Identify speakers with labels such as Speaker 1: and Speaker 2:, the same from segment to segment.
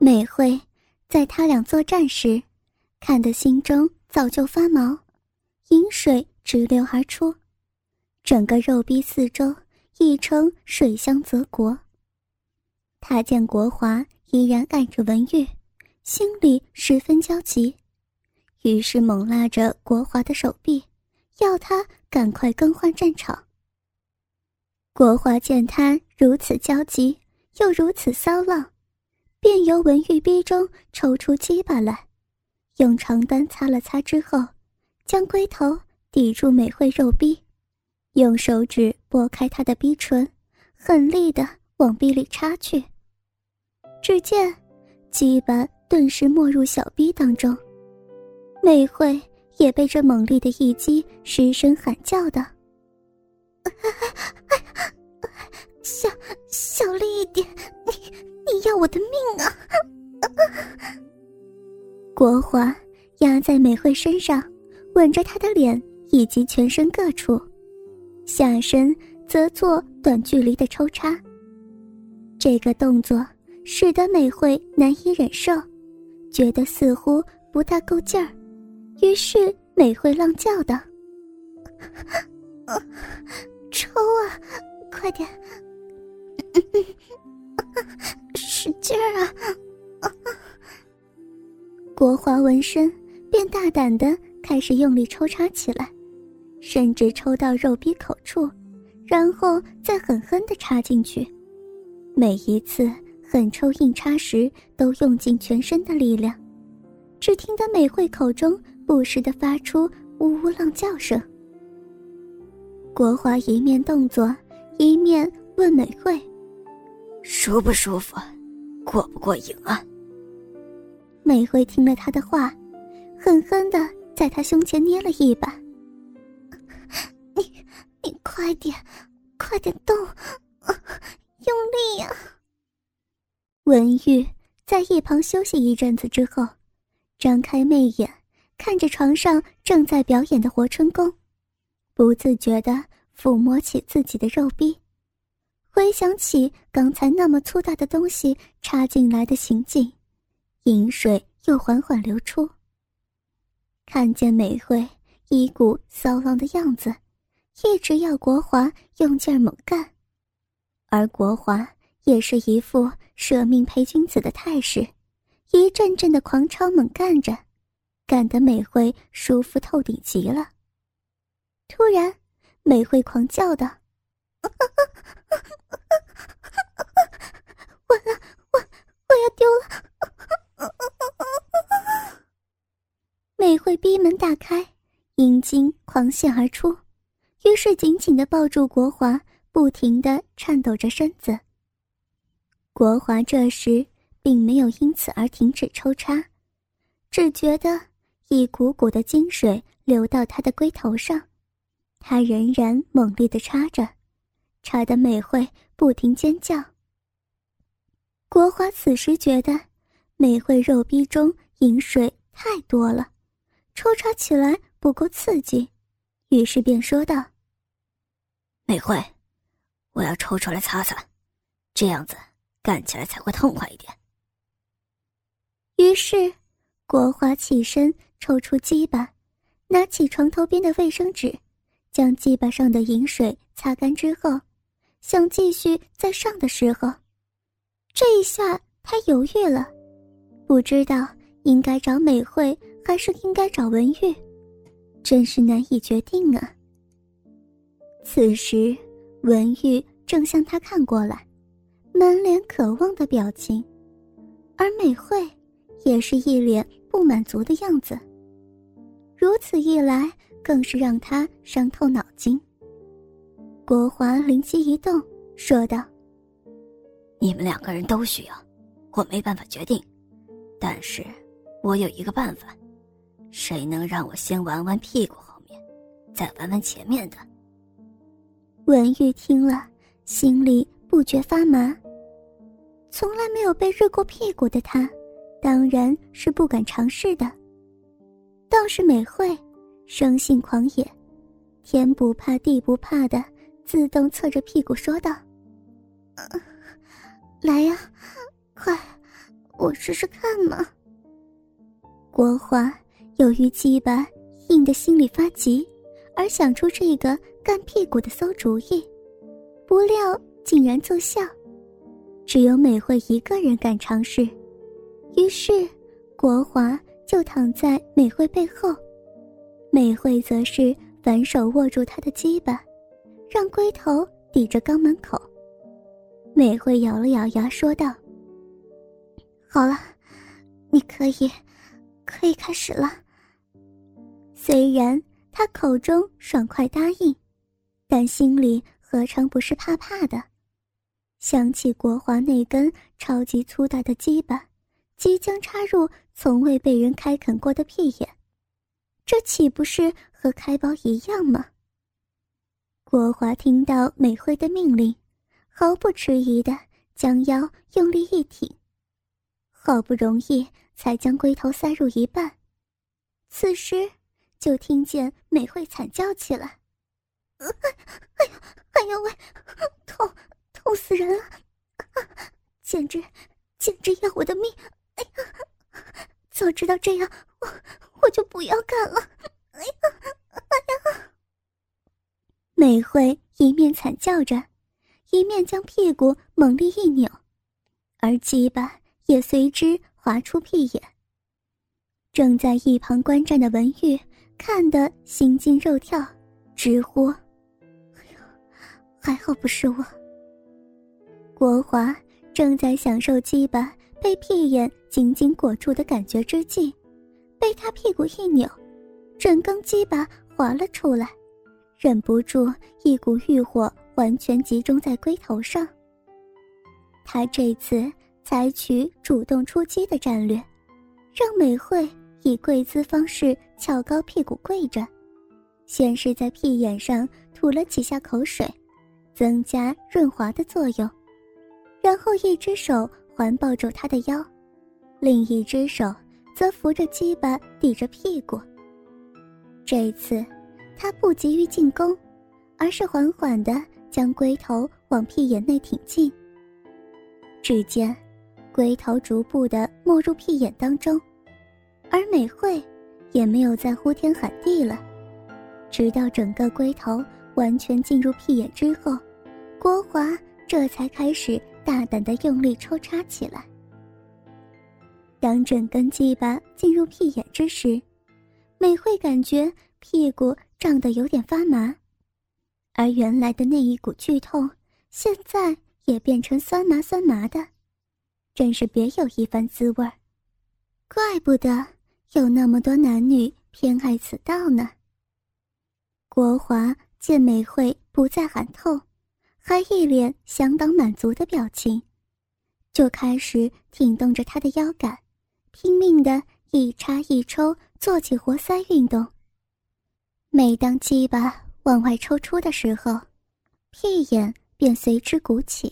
Speaker 1: 美惠在他俩作战时，看得心中早就发毛，饮水直流而出，整个肉壁四周亦称水乡泽国。他见国华依然爱着文玉，心里十分焦急，于是猛拉着国华的手臂，要他赶快更换战场。国华见他如此焦急，又如此骚浪。便由文玉逼中抽出鸡巴来，用长单擦了擦之后，将龟头抵住美惠肉逼，用手指拨开她的逼唇，狠力的往逼里插去。只见鸡巴顿时没入小逼当中，美惠也被这猛烈的一击失声喊叫道：“小小力一点，你。”你要我的命啊！国华压在美惠身上，吻着她的脸以及全身各处，下身则做短距离的抽插。这个动作使得美惠难以忍受，觉得似乎不大够劲儿，于是美惠浪叫道：“ 抽啊，快点！”使劲儿啊！国华闻声便大胆的开始用力抽插起来，甚至抽到肉壁口处，然后再狠狠的插进去。每一次狠抽硬插时，都用尽全身的力量。只听得美惠口中不时的发出呜呜浪叫声。国华一面动作，一面问美惠。
Speaker 2: 舒不舒服？过不过瘾啊？
Speaker 1: 美惠听了他的话，狠狠的在他胸前捏了一把。你，你快点，快点动，用力呀！文玉在一旁休息一阵子之后，张开媚眼，看着床上正在表演的活春宫，不自觉的抚摸起自己的肉壁。回想起刚才那么粗大的东西插进来的情景，饮水又缓缓流出。看见美惠一股骚浪的样子，一直要国华用劲猛干，而国华也是一副舍命陪君子的态势，一阵阵的狂超猛干着，干得美惠舒服透顶极了。突然，美惠狂叫道。完了，我我要丢了！美惠逼门大开，阴茎狂泻而出，于是紧紧的抱住国华，不停的颤抖着身子。国华这时并没有因此而停止抽插，只觉得一股股的精水流到他的龟头上，他仍然猛烈的插着。插得美惠不停尖叫。国华此时觉得美惠肉逼中饮水太多了，抽插起来不够刺激，于是便说道：“
Speaker 2: 美惠，我要抽出来擦擦，这样子干起来才会痛快一点。”
Speaker 1: 于是，国华起身抽出鸡巴，拿起床头边的卫生纸，将鸡巴上的饮水擦干之后。想继续再上的时候，这一下他犹豫了，不知道应该找美惠还是应该找文玉，真是难以决定啊。此时，文玉正向他看过来，满脸渴望的表情，而美惠也是一脸不满足的样子。如此一来，更是让他伤透脑筋。国华灵机一动，说道：“
Speaker 2: 你们两个人都需要，我没办法决定，但是我有一个办法，谁能让我先玩玩屁股后面，再玩玩前面的？”
Speaker 1: 文玉听了，心里不觉发麻。从来没有被热过屁股的他，当然是不敢尝试的。倒是美惠，生性狂野，天不怕地不怕的。自动侧着屁股说道：“来呀，快，我试试看嘛。国华由于鸡巴硬的心里发急，而想出这个干屁股的馊主意，不料竟然奏效。只有美惠一个人敢尝试，于是国华就躺在美惠背后，美惠则是反手握住他的鸡巴，让龟头抵着肛门口。美惠咬了咬牙，说道：“好了，你可以，可以开始了。”虽然他口中爽快答应，但心里何尝不是怕怕的？想起国华那根超级粗大的鸡巴，即将插入从未被人开垦过的屁眼，这岂不是和开包一样吗？国华听到美惠的命令。毫不迟疑的将腰用力一挺，好不容易才将龟头塞入一半，此时就听见美惠惨叫起来：“哎呦，哎呦喂，痛，痛死人了！简直，简直要我的命！哎呀，早知道这样，我我就不要干了！哎呀，哎呀！”美惠一面惨叫着。一面将屁股猛力一扭，而鸡巴也随之滑出屁眼。正在一旁观战的文玉看得心惊肉跳，直呼：“哎呦，还好不是我。”国华正在享受鸡巴被屁眼紧紧裹住的感觉之际，被他屁股一扭，整根鸡巴滑了出来，忍不住一股欲火。完全集中在龟头上。他这次采取主动出击的战略，让美惠以跪姿方式翘高屁股跪着，先是在屁眼上吐了几下口水，增加润滑的作用，然后一只手环抱住他的腰，另一只手则扶着鸡巴抵着屁股。这次，他不急于进攻，而是缓缓的。将龟头往屁眼内挺进。只见龟头逐步的没入屁眼当中，而美惠也没有再呼天喊地了。直到整个龟头完全进入屁眼之后，国华这才开始大胆的用力抽插起来。当整根鸡巴进入屁眼之时，美惠感觉屁股胀得有点发麻。而原来的那一股剧痛，现在也变成酸麻酸麻的，真是别有一番滋味儿。怪不得有那么多男女偏爱此道呢。国华见美惠不再喊痛，还一脸相当满足的表情，就开始挺动着她的腰杆，拼命的一插一抽，做起活塞运动。每当鸡巴。往外抽出的时候，屁眼便随之鼓起；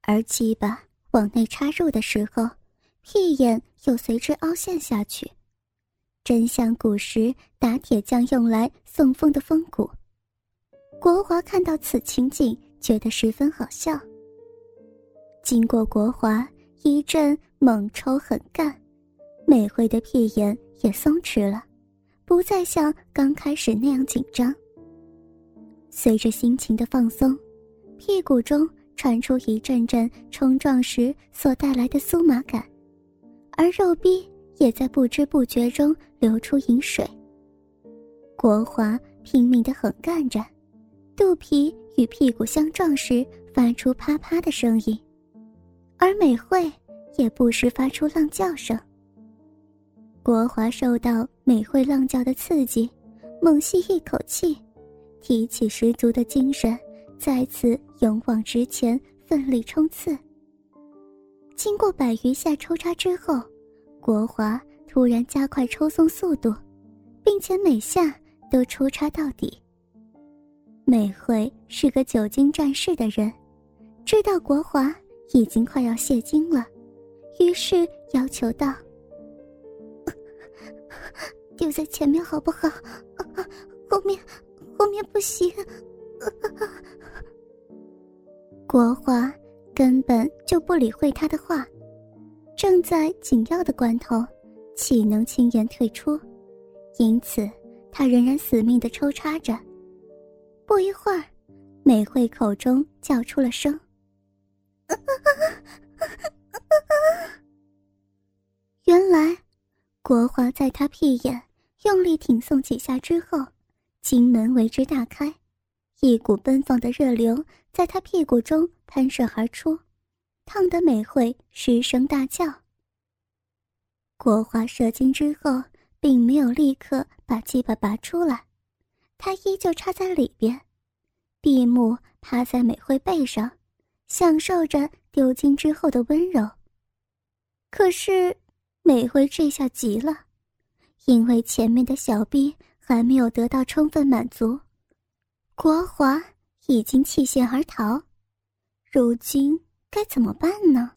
Speaker 1: 而鸡巴往内插入的时候，屁眼又随之凹陷下去，真像古时打铁匠用来送风的风骨。国华看到此情景，觉得十分好笑。经过国华一阵猛抽狠干，美惠的屁眼也松弛了，不再像刚开始那样紧张。随着心情的放松，屁股中传出一阵阵冲撞时所带来的酥麻感，而肉壁也在不知不觉中流出饮水。国华拼命地狠干着，肚皮与屁股相撞时发出啪啪的声音，而美惠也不时发出浪叫声。国华受到美惠浪叫的刺激，猛吸一口气。提起十足的精神，再次勇往直前，奋力冲刺。经过百余下抽插之后，国华突然加快抽送速度，并且每下都抽插到底。美惠是个久经战事的人，知道国华已经快要泄精了，于是要求道：“ 丢在前面好不好？后面……”后面不行，国华根本就不理会他的话，正在紧要的关头，岂能轻言退出？因此，他仍然死命的抽插着。不一会儿，美惠口中叫出了声：“原来，国华在他屁眼用力挺送几下之后，金门为之大开，一股奔放的热流在他屁股中喷射而出。”烫得美惠失声大叫。国华射精之后，并没有立刻把鸡巴拔出来，他依旧插在里边，闭目趴在美惠背上，享受着丢精之后的温柔。可是美惠这下急了，因为前面的小臂还没有得到充分满足，国华已经弃线而逃，如今。该怎么办呢？